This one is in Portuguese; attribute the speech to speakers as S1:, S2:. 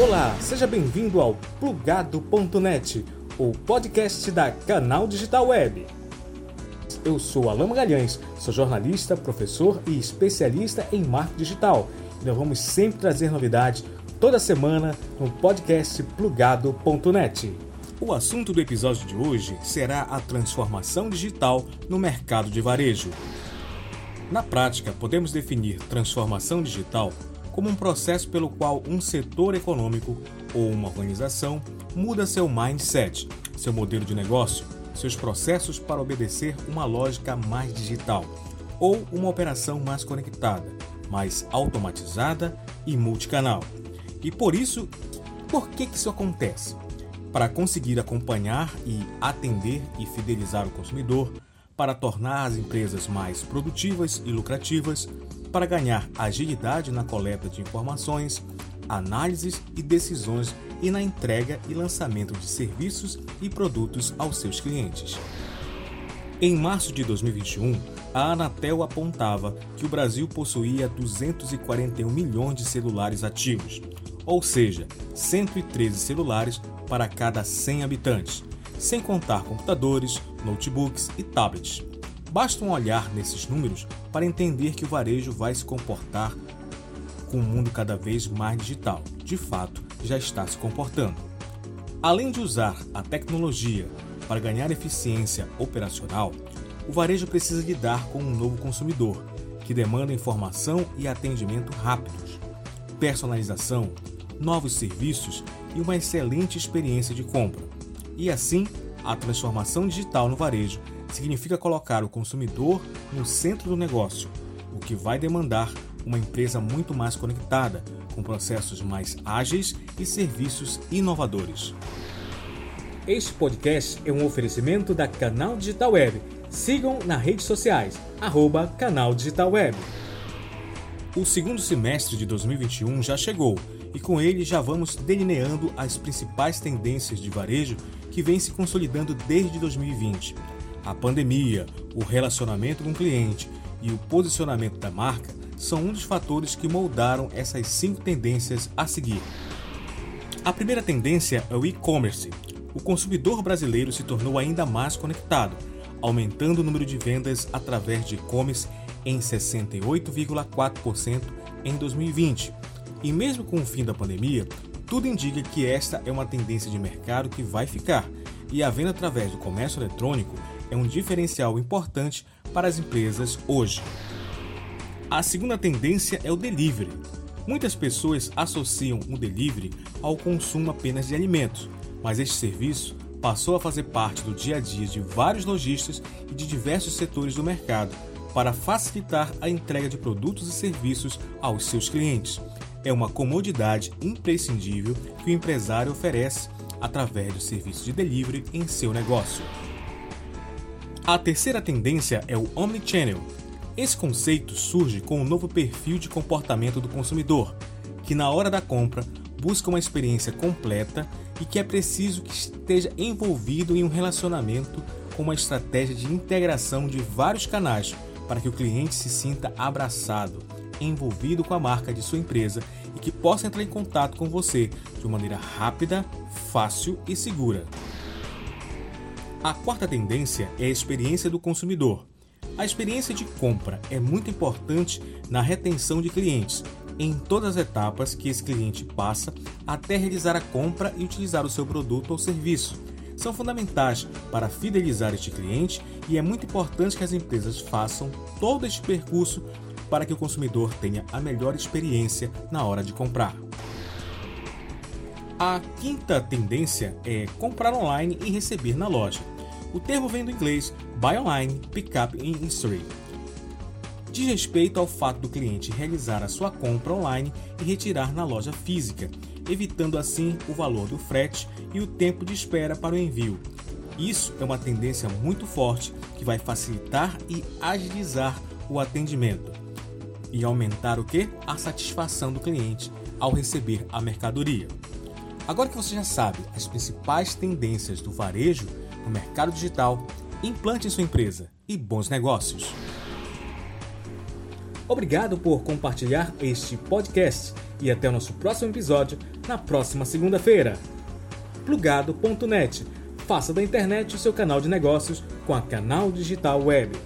S1: Olá, seja bem-vindo ao Plugado.net, o podcast da Canal Digital Web. Eu sou Alain Magalhães, sou jornalista, professor e especialista em marketing digital. E nós vamos sempre trazer novidades toda semana no podcast Plugado.net. O assunto do episódio de hoje será a transformação digital no mercado de varejo. Na prática, podemos definir transformação digital como um processo pelo qual um setor econômico ou uma organização muda seu mindset, seu modelo de negócio, seus processos para obedecer uma lógica mais digital ou uma operação mais conectada, mais automatizada e multicanal. E por isso, por que isso acontece? Para conseguir acompanhar e atender e fidelizar o consumidor, para tornar as empresas mais produtivas e lucrativas, para ganhar agilidade na coleta de informações, análises e decisões e na entrega e lançamento de serviços e produtos aos seus clientes. Em março de 2021, a Anatel apontava que o Brasil possuía 241 milhões de celulares ativos, ou seja, 113 celulares para cada 100 habitantes, sem contar computadores, notebooks e tablets. Basta um olhar nesses números para entender que o varejo vai se comportar com um mundo cada vez mais digital. De fato, já está se comportando. Além de usar a tecnologia para ganhar eficiência operacional, o varejo precisa lidar com um novo consumidor, que demanda informação e atendimento rápidos, personalização, novos serviços e uma excelente experiência de compra. E assim, a transformação digital no varejo significa colocar o consumidor no centro do negócio, o que vai demandar uma empresa muito mais conectada, com processos mais ágeis e serviços inovadores. Este podcast é um oferecimento da Canal Digital Web. Sigam nas redes sociais, arroba Canal Digital Web. O segundo semestre de 2021 já chegou e com ele já vamos delineando as principais tendências de varejo que vem se consolidando desde 2020 a pandemia, o relacionamento com o cliente e o posicionamento da marca são um dos fatores que moldaram essas cinco tendências a seguir. A primeira tendência é o e-commerce. O consumidor brasileiro se tornou ainda mais conectado, aumentando o número de vendas através de e-commerce em 68,4% em 2020. E mesmo com o fim da pandemia, tudo indica que esta é uma tendência de mercado que vai ficar, e a venda através do comércio eletrônico é um diferencial importante para as empresas hoje. A segunda tendência é o delivery. Muitas pessoas associam o delivery ao consumo apenas de alimentos, mas este serviço passou a fazer parte do dia a dia de vários lojistas e de diversos setores do mercado para facilitar a entrega de produtos e serviços aos seus clientes. É uma comodidade imprescindível que o empresário oferece através do serviço de delivery em seu negócio. A terceira tendência é o Omnichannel. Esse conceito surge com um novo perfil de comportamento do consumidor, que na hora da compra busca uma experiência completa e que é preciso que esteja envolvido em um relacionamento com uma estratégia de integração de vários canais para que o cliente se sinta abraçado, envolvido com a marca de sua empresa e que possa entrar em contato com você de maneira rápida, fácil e segura. A quarta tendência é a experiência do consumidor. A experiência de compra é muito importante na retenção de clientes, em todas as etapas que esse cliente passa até realizar a compra e utilizar o seu produto ou serviço. São fundamentais para fidelizar este cliente e é muito importante que as empresas façam todo este percurso para que o consumidor tenha a melhor experiência na hora de comprar. A quinta tendência é comprar online e receber na loja. O termo vem do inglês Buy Online, Pick Up in History. Diz respeito ao fato do cliente realizar a sua compra online e retirar na loja física, evitando assim o valor do frete e o tempo de espera para o envio. Isso é uma tendência muito forte que vai facilitar e agilizar o atendimento e aumentar o que? A satisfação do cliente ao receber a mercadoria. Agora que você já sabe as principais tendências do varejo no mercado digital, implante em sua empresa e bons negócios. Obrigado por compartilhar este podcast e até o nosso próximo episódio na próxima segunda-feira. Plugado.net. Faça da internet o seu canal de negócios com a Canal Digital Web.